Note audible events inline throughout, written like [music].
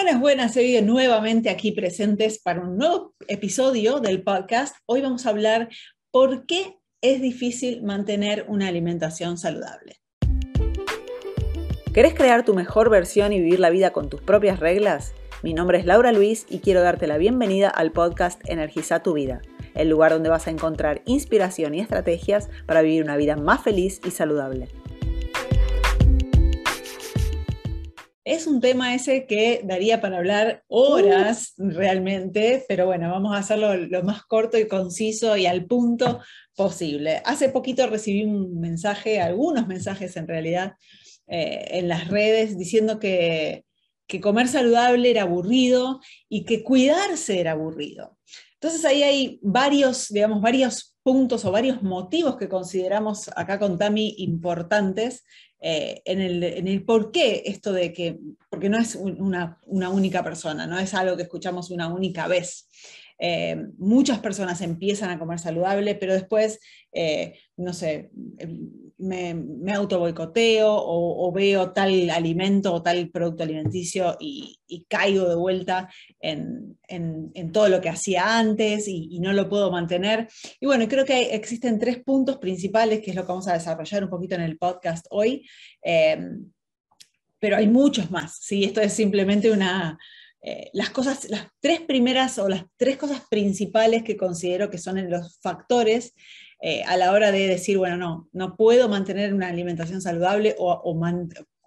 Buenas, buenas, soy nuevamente aquí presentes para un nuevo episodio del podcast. Hoy vamos a hablar por qué es difícil mantener una alimentación saludable. ¿Querés crear tu mejor versión y vivir la vida con tus propias reglas? Mi nombre es Laura Luis y quiero darte la bienvenida al podcast Energiza tu vida, el lugar donde vas a encontrar inspiración y estrategias para vivir una vida más feliz y saludable. Es un tema ese que daría para hablar horas realmente, pero bueno, vamos a hacerlo lo más corto y conciso y al punto posible. Hace poquito recibí un mensaje, algunos mensajes en realidad, eh, en las redes diciendo que, que comer saludable era aburrido y que cuidarse era aburrido. Entonces ahí hay varios, digamos, varios puntos o varios motivos que consideramos acá con Tami importantes eh, en, el, por qué esto de que, porque no es una, única persona, no es algo que escuchamos una única vez. Eh, muchas personas empiezan a comer saludable, pero después, eh, no sé, me, me auto boicoteo o, veo tal alimento o tal producto alimenticio y, caigo de vuelta en, todo lo que hacía antes y, no lo puedo mantener. Y bueno, creo que existen tres puntos principales, que es lo que vamos a desarrollar un poquito en el podcast hoy, eh, pero hay muchos más, ¿sí? Esto es simplemente una, eh, las cosas, las tres primeras o las tres cosas principales que considero que son los factores eh, a la hora de decir, bueno, no, no puedo mantener una alimentación saludable o,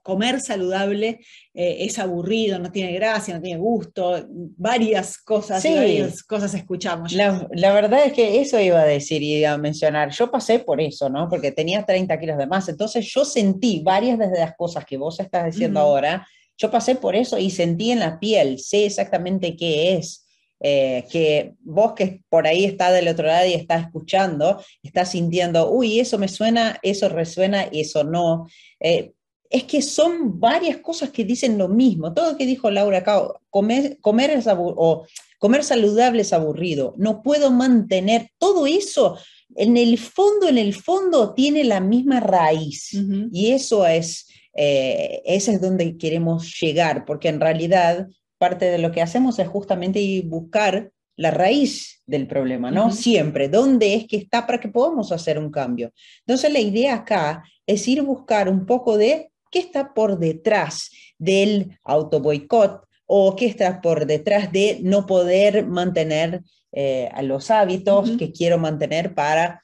comer saludable eh, es aburrido, no tiene gracia, no tiene gusto, varias cosas, varias cosas escuchamos. La, la, verdad es que eso iba a decir y iba a mencionar. Yo pasé por eso, ¿no? Porque tenía 30 kilos de más, entonces yo sentí varias de las cosas que vos estás diciendo ahora yo pasé por eso y sentí en la piel, sé exactamente qué es. Eh, que vos que por ahí está del otro lado y está escuchando, está sintiendo, uy, eso me suena, eso resuena y eso no. Eh, es que son varias cosas que dicen lo mismo. Todo lo que dijo Laura acá, comer, comer, es o comer saludable es aburrido. No puedo mantener todo eso. En el fondo, en el fondo tiene la misma raíz. Y eso es eh, ese es donde queremos llegar, porque en realidad parte de lo que hacemos es justamente buscar la raíz del problema, ¿no? Siempre, ¿dónde es que está para que podamos hacer un cambio? Entonces la idea acá es ir a buscar un poco de qué está por detrás del auto boicot o qué está por detrás de no poder mantener eh, los hábitos que quiero mantener para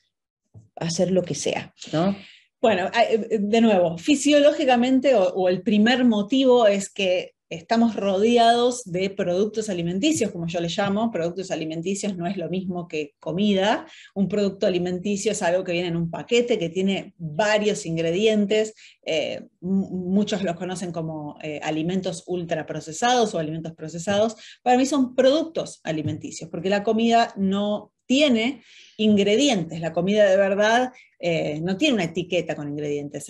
hacer lo que sea, ¿no? Bueno, eh, de nuevo, fisiológicamente o, el primer motivo es que estamos rodeados de productos alimenticios, como yo le llamo. Productos alimenticios no es lo mismo que comida. Un producto alimenticio es algo que viene en un paquete, que tiene varios ingredientes. Eh, muchos los conocen como alimentos ultraprocesados o alimentos procesados. Para mí son productos alimenticios, porque la comida no tiene ingredientes. La comida de verdad eh, no tiene una etiqueta con ingredientes.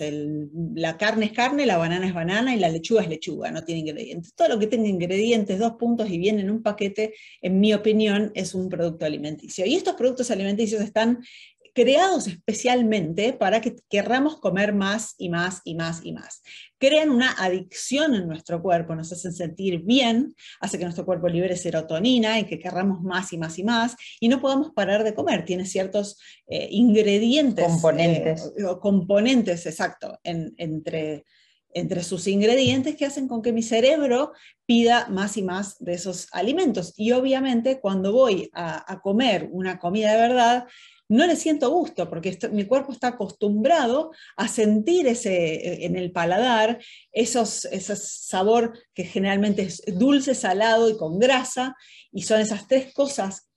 la carne es carne, la banana es banana y la lechuga es lechuga, no tiene ingredientes. Todo lo que tenga ingredientes, dos puntos y viene en un paquete, en mi opinión, es un producto alimenticio. Y estos productos alimenticios están creados especialmente para que querramos comer más y más y más y más. Crean una adicción en nuestro cuerpo, nos hacen sentir bien, hace que nuestro cuerpo libere serotonina y que querramos más y más y más y no podamos parar de comer. Tiene ciertos eh, ingredientes. Componentes. Eh, componentes, exacto, entre entre sus ingredientes que hacen con que mi cerebro pida más y más de esos alimentos. Y obviamente cuando voy a comer una comida de verdad, no le siento gusto porque mi cuerpo está acostumbrado a sentir ese, eh, en el paladar esos, ese sabor que generalmente es dulce, salado y con grasa, y son esas tres cosas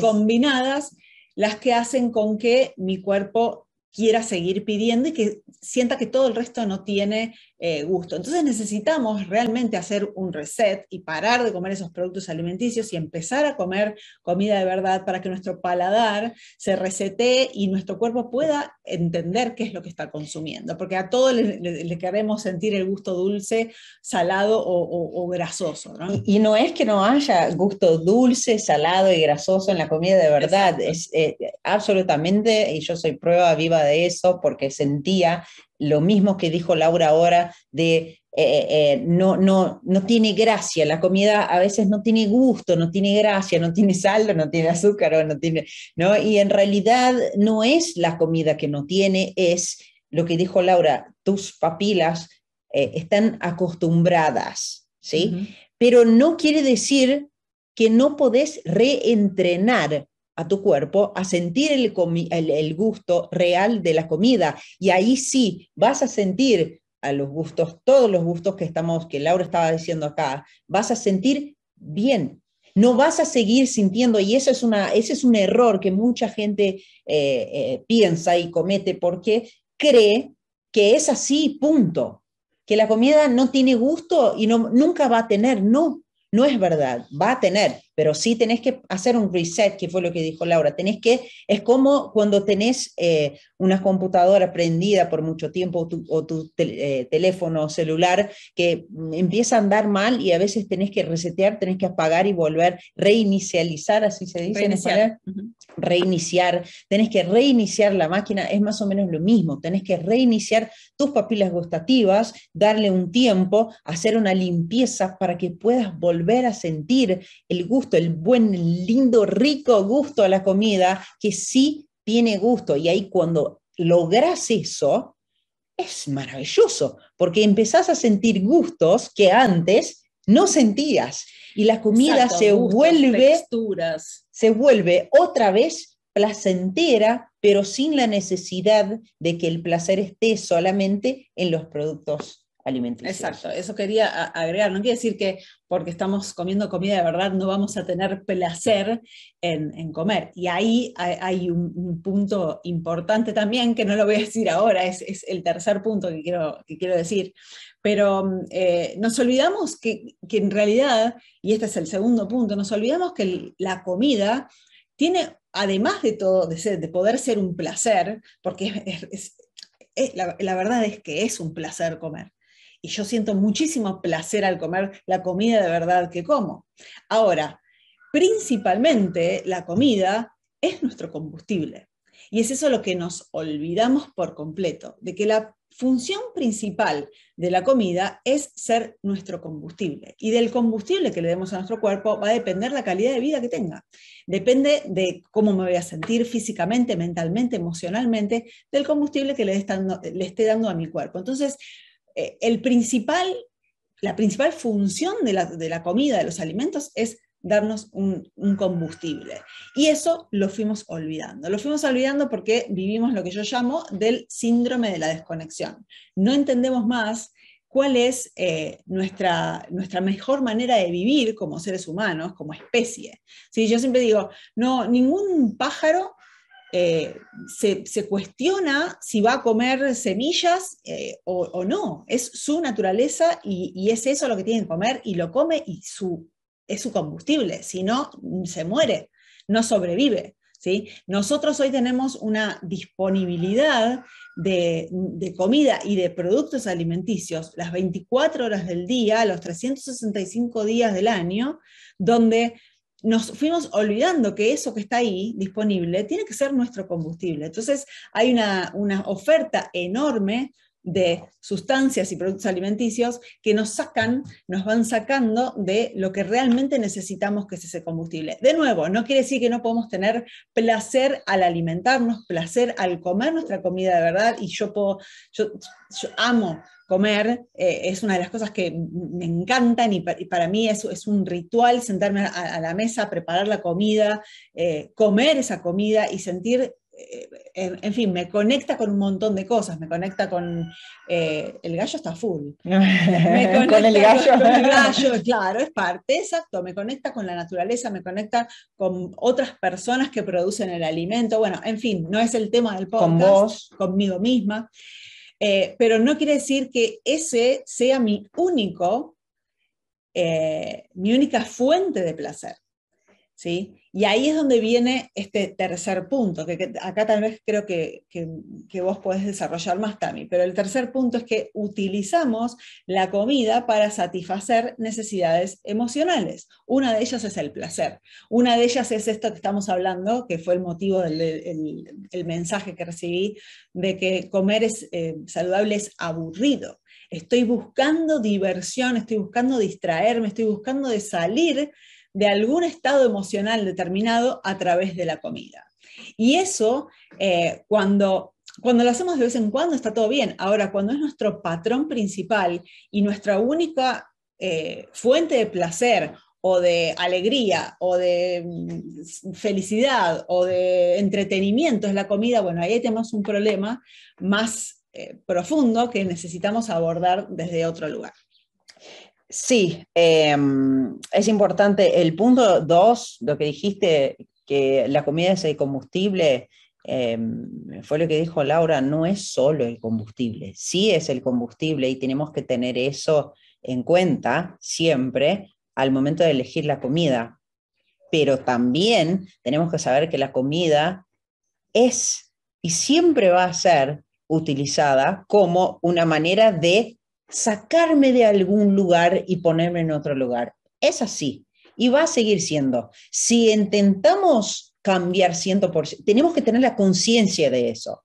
combinadas las que hacen con que mi cuerpo quiera seguir pidiendo y que sienta que todo el resto no tiene eh, gusto. Entonces necesitamos realmente hacer un reset y parar de comer esos productos alimenticios y empezar a comer comida de verdad para que nuestro paladar se resete y nuestro cuerpo pueda entender qué es lo que está consumiendo, porque a todos le, queremos sentir el gusto dulce, salado o, grasoso. Y, no es que no haya gusto dulce, salado y grasoso en la comida de verdad, es eh, absolutamente, y yo soy prueba viva de eso porque sentía lo mismo que dijo Laura ahora de eh, eh, no, no, no tiene gracia, la comida a veces no tiene gusto, no tiene gracia, no tiene sal, no tiene azúcar, no tiene, ¿no? Y en realidad no es la comida que no tiene, es lo que dijo Laura, tus papilas eh, están acostumbradas, ¿sí? Pero no quiere decir que no podés reentrenar a tu cuerpo a sentir el, el, gusto real de la comida. Y ahí sí, vas a sentir a los gustos, todos los gustos que estamos, que Laura estaba diciendo acá, vas a sentir bien. No vas a seguir sintiendo, y eso es una, ese es un error que mucha gente eh, eh, piensa y comete porque cree que es así, punto. Que la comida no tiene gusto y no, nunca va a tener, no, no es verdad, va a tener, pero sí tenés que hacer un reset, que fue lo que dijo Laura. Tenés que, es como cuando tenés eh, una computadora prendida por mucho tiempo o tu, eh, teléfono celular que empieza a andar mal y a veces tenés que resetear, tenés que apagar y volver, reinicializar, así se dice reiniciar. en Reiniciar, tenés que reiniciar la máquina, es más o menos lo mismo, tenés que reiniciar tus papilas gustativas, darle un tiempo, hacer una limpieza para que puedas volver a sentir el gusto, el buen, lindo, rico gusto a la comida, que sí tiene gusto. Y ahí cuando logras eso, es maravilloso, porque empezás a sentir gustos que antes no sentías. Y la comida se vuelve... Se vuelve otra vez placentera, pero sin la necesidad de que el placer esté solamente en los productos Exacto, eso quería agregar. No quiere decir que porque estamos comiendo comida de verdad no vamos a tener placer en, comer. Y ahí hay, un, punto importante también, que no lo voy a decir ahora, es, el tercer punto que quiero, que quiero decir. Pero eh, nos olvidamos que, en realidad, y este es el segundo punto, nos olvidamos que la comida tiene, además de todo, de, ser, de poder ser un placer, porque la verdad es que es un placer comer y yo siento muchísimo placer al comer la comida de verdad que como. Ahora, principalmente la comida es nuestro combustible. Y es eso lo que nos olvidamos por completo, de que la función principal de la comida es ser nuestro combustible. Y del combustible que le demos a nuestro cuerpo va a depender la calidad de vida que tenga. Depende de cómo me voy a sentir físicamente, mentalmente, emocionalmente, del combustible que le, le esté dando a mi cuerpo. Entonces, eh, el principal, la principal función de la, comida, de los alimentos, es darnos un, combustible. Y eso lo fuimos olvidando. Lo fuimos olvidando porque vivimos lo que yo llamo del síndrome de la desconexión. No entendemos más cuál es eh, nuestra, nuestra mejor manera de vivir como seres humanos, como especie. ¿Sí? Yo siempre digo, no, ningún pájaro eh, se, cuestiona si va a comer semillas eh, o, no. Es su naturaleza y, es eso lo que tiene que comer y lo come y su, es su combustible. Si no, se muere, no sobrevive. ¿sí? Nosotros hoy tenemos una disponibilidad de, de, comida y de productos alimenticios las 24 horas del día, los 365 días del año, donde nos fuimos olvidando que eso que está ahí disponible tiene que ser nuestro combustible. Entonces hay una, oferta enorme de sustancias y productos alimenticios que nos sacan, nos van sacando de lo que realmente necesitamos que es ese combustible. De nuevo, no quiere decir que no podemos tener placer al alimentarnos, placer al comer nuestra comida de verdad, y yo puedo, yo amo comer eh, es una de las cosas que me encantan y, para mí es, es, un ritual sentarme a, la mesa, preparar la comida, eh, comer esa comida y sentir, eh, en, fin, me conecta con un montón de cosas, me conecta con, el gallo está full. [laughs] Me con el gallo. Con, el gallo, [laughs] claro, es parte, exacto, me conecta con la naturaleza, me conecta con otras personas que producen el alimento, bueno, en fin, no es el tema del podcast, con vos. conmigo misma. Eh, pero no quiere decir que ese sea mi único, eh, mi única fuente de placer. ¿sí? Y ahí es donde viene este tercer punto, que, acá tal vez creo que, que, vos podés desarrollar más, Tami, pero el tercer punto es que utilizamos la comida para satisfacer necesidades emocionales. Una de ellas es el placer. Una de ellas es esto que estamos hablando, que fue el motivo del el, mensaje que recibí, de que comer es, eh, saludable es aburrido. Estoy buscando diversión, estoy buscando distraerme, estoy buscando de salir de algún estado emocional determinado a través de la comida. Y eso, eh, cuando, cuando lo hacemos de vez en cuando, está todo bien. Ahora, cuando es nuestro patrón principal y nuestra única eh, fuente de placer o de alegría o de mm, felicidad o de entretenimiento es la comida, bueno, ahí tenemos un problema más eh, profundo que necesitamos abordar desde otro lugar. Sí, em, es importante. El punto dos, lo que dijiste, que la comida es el combustible, em, fue lo que dijo Laura, no es solo el combustible, sí es el combustible y tenemos que tener eso en cuenta siempre al momento de elegir la comida. Pero también tenemos que saber que la comida es y siempre va a ser utilizada como una manera de sacarme de algún lugar y ponerme en otro lugar. Es así y va a seguir siendo. Si intentamos cambiar 100%, tenemos que tener la conciencia de eso,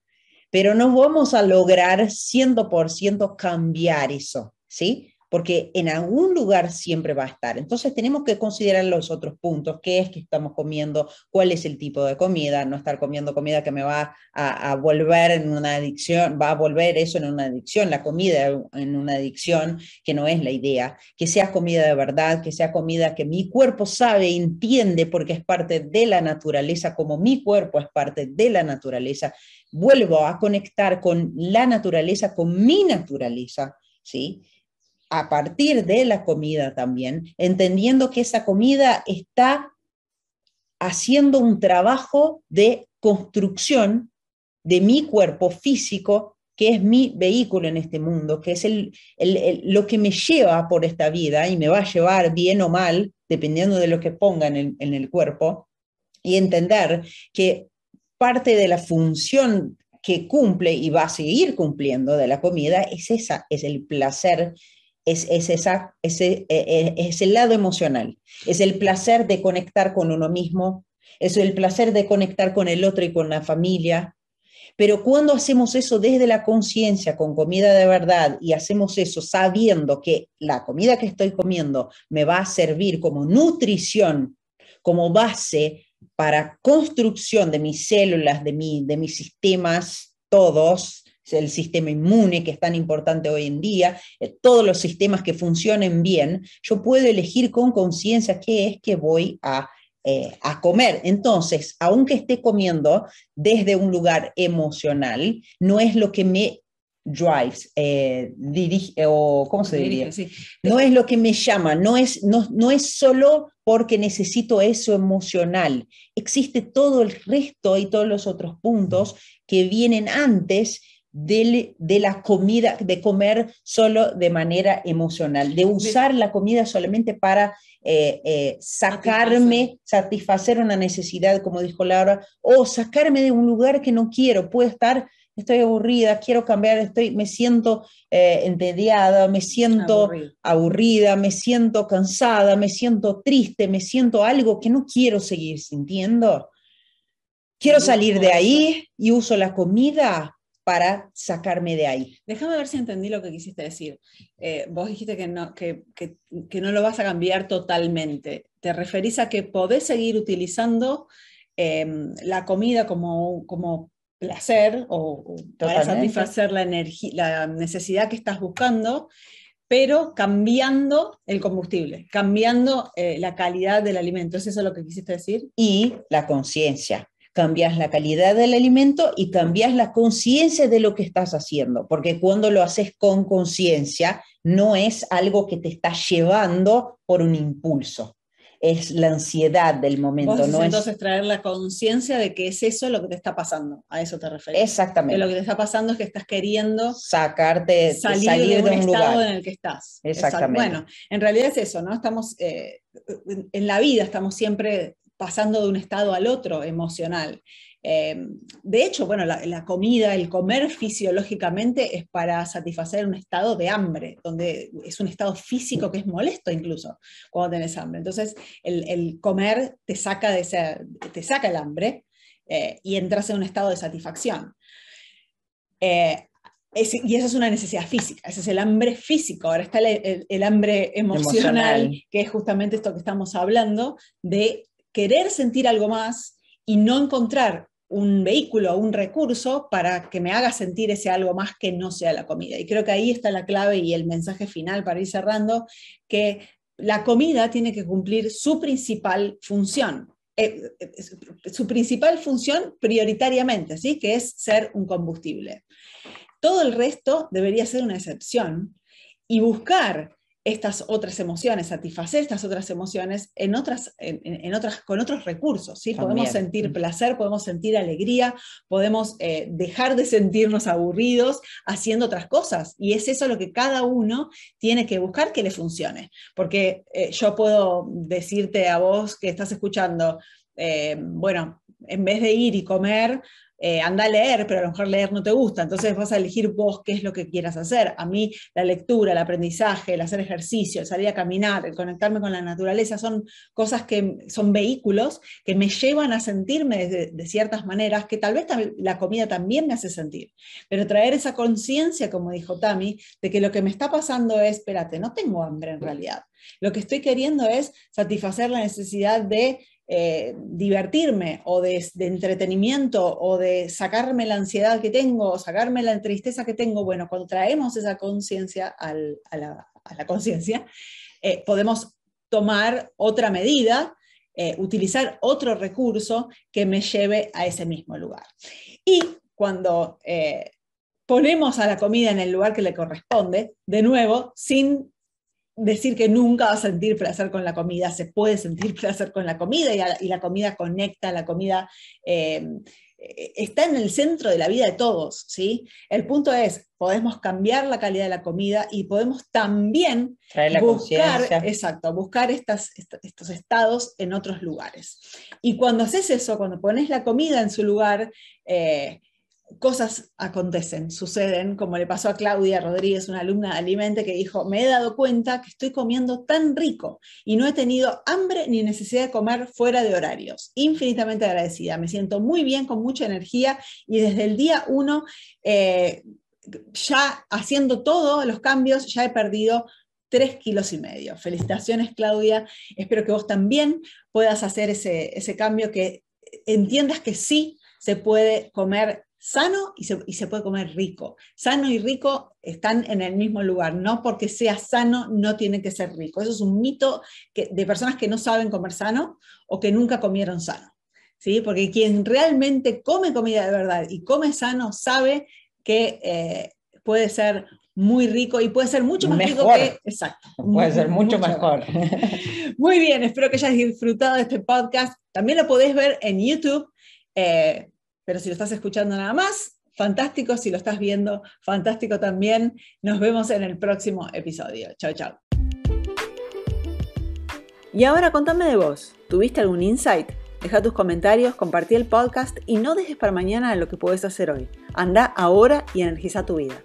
pero no vamos a lograr 100% cambiar eso, ¿sí? Porque en algún lugar siempre va a estar. Entonces tenemos que considerar los otros puntos, qué es que estamos comiendo, cuál es el tipo de comida, no estar comiendo comida que me va a, volver en una adicción, va a volver eso en una adicción, la comida en una adicción, que no es la idea, que sea comida de verdad, que sea comida que mi cuerpo sabe, entiende, porque es parte de la naturaleza, como mi cuerpo es parte de la naturaleza. Vuelvo a conectar con la naturaleza, con mi naturaleza, ¿sí? A partir de la comida también, entendiendo que esa comida está haciendo un trabajo de construcción de mi cuerpo físico, que es mi vehículo en este mundo, que es el, lo que me lleva por esta vida y me va a llevar bien o mal, dependiendo de lo que ponga en en el cuerpo, y entender que parte de la función que cumple y va a seguir cumpliendo de la comida es esa, es el placer es, esa, ese, e, e, es el lado emocional, es el placer de conectar con uno mismo, es el placer de conectar con el otro y con la familia. Pero cuando hacemos eso desde la conciencia, con comida de verdad, y hacemos eso sabiendo que la comida que estoy comiendo me va a servir como nutrición, como base para construcción de mis células, de, mi, de mis sistemas, todos, el sistema inmune que es tan importante hoy en día, eh, todos los sistemas que funcionen bien, yo puedo elegir con conciencia qué es que voy a, eh, a comer. Entonces, aunque esté comiendo desde un lugar emocional, no es lo que me drives, eh, dirige, o ¿cómo se diría? No es lo que me llama, no es, no, no es solo porque necesito eso emocional. Existe todo el resto y todos los otros puntos que vienen antes de, la comida, de comer solo de manera emocional, de usar la comida solamente para eh, eh, sacarme, satisfacer una necesidad, como dijo Laura, o sacarme de un lugar que no quiero. Puede estar, estoy aburrida, quiero cambiar, estoy, me siento eh, entediada, me siento aburrida, me siento cansada, me siento triste, me siento algo que no quiero seguir sintiendo. Quiero salir de ahí y uso la comida para sacarme de ahí. Déjame ver si entendí lo que quisiste decir. Eh, vos dijiste que no, que, que, que no, lo vas a cambiar totalmente. ¿Te referís a que podés seguir utilizando em, la comida como, como placer o, para satisfacer la, la necesidad que estás buscando, pero cambiando el combustible, cambiando eh, la calidad del alimento. ¿Es eso lo que quisiste decir? Y la conciencia cambias la calidad del alimento y cambias la conciencia de lo que estás haciendo, porque cuando lo haces con conciencia, no es algo que te está llevando por un impulso, es la ansiedad del momento. no entonces traer la conciencia de que es eso lo que te está pasando, a eso te refieres. Exactamente. Que lo que te está pasando es que estás queriendo sacarte, salir, de un, estado en el que estás. Exactamente. Bueno, en realidad es eso, ¿no? Estamos, eh, en la vida estamos siempre pasando de un estado al otro emocional. Eh, de hecho, bueno, la, comida, el comer fisiológicamente es para satisfacer un estado de hambre, donde es un estado físico que es molesto incluso cuando tenés hambre. Entonces, el, comer te saca, de te saca el hambre eh, y entras en un estado de satisfacción. Eh, y esa es una necesidad física, ese es el hambre físico. Ahora está el, hambre emocional, que es justamente esto que estamos hablando, de querer sentir algo más y no encontrar un vehículo o un recurso para que me haga sentir ese algo más que no sea la comida. Y creo que ahí está la clave y el mensaje final para ir cerrando, que la comida tiene que cumplir su principal función, eh, su principal función prioritariamente, ¿sí? que es ser un combustible. Todo el resto debería ser una excepción y buscar estas otras emociones, satisfacer estas otras emociones en otras, en, otras, con otros recursos. ¿sí? Podemos sentir placer, podemos sentir alegría, podemos eh, dejar de sentirnos aburridos haciendo otras cosas. Y es eso lo que cada uno tiene que buscar que le funcione. Porque eh, yo puedo decirte a vos que estás escuchando, eh, bueno, en vez de ir y comer eh, anda a leer, pero a lo mejor leer no te gusta, entonces vas a elegir vos qué es lo que quieras hacer. A mí la lectura, el aprendizaje, el hacer ejercicio, el salir a caminar, el conectarme con la naturaleza, son cosas que son vehículos que me llevan a sentirme de, ciertas maneras que tal vez la comida también me hace sentir. Pero traer esa conciencia, como dijo Tami, de que lo que me está pasando es, espérate, no tengo hambre en realidad. Lo que estoy queriendo es satisfacer la necesidad de eh, divertirme o de, entretenimiento o de sacarme la ansiedad que tengo o sacarme la tristeza que tengo, bueno, cuando traemos esa conciencia a la, conciencia, eh, podemos tomar otra medida, eh, utilizar otro recurso que me lleve a ese mismo lugar. Y cuando ponemos a la comida en el lugar que le corresponde, de nuevo, sin decir que nunca va a sentir placer con la comida, se puede sentir [laughs] placer con la comida y, la comida conecta, la comida eh, está en el centro de la vida de todos, ¿sí? El punto es, podemos cambiar la calidad de la comida y podemos también buscar, exacto, buscar estas, estos estados en otros lugares. Y cuando haces eso, cuando pones la comida en su lugar, eh, cosas acontecen, suceden, como le pasó a Claudia Rodríguez, una alumna de Alimente, que dijo, me he dado cuenta que estoy comiendo tan rico y no he tenido hambre ni necesidad de comer fuera de horarios. Infinitamente agradecida, me siento muy bien, con mucha energía y desde el día uno, eh, ya haciendo todos los cambios, ya he perdido tres kilos y medio. Felicitaciones, Claudia. Espero que vos también puedas hacer ese, ese cambio, que entiendas que sí se puede comer sano y se, puede comer rico. Sano y rico están en el mismo lugar. No porque sea sano no tiene que ser rico. Eso es un mito que, de personas que no saben comer sano o que nunca comieron sano. ¿sí? Porque quien realmente come comida de verdad y come sano sabe que eh, puede ser muy rico y puede ser mucho más rico que... Exacto. [laughs] Puede ser mucho, mejor. [laughs] Muy bien, espero que hayas disfrutado de este podcast. También lo podés ver en YouTube. Eh, pero si lo estás escuchando nada más, fantástico. Si lo estás viendo, fantástico también. Nos vemos en el próximo episodio. Chao, chao. Y ahora contame de vos. ¿Tuviste algún insight? Deja tus comentarios, compartí el podcast y no dejes para mañana lo que puedes hacer hoy. Anda ahora y energiza tu vida.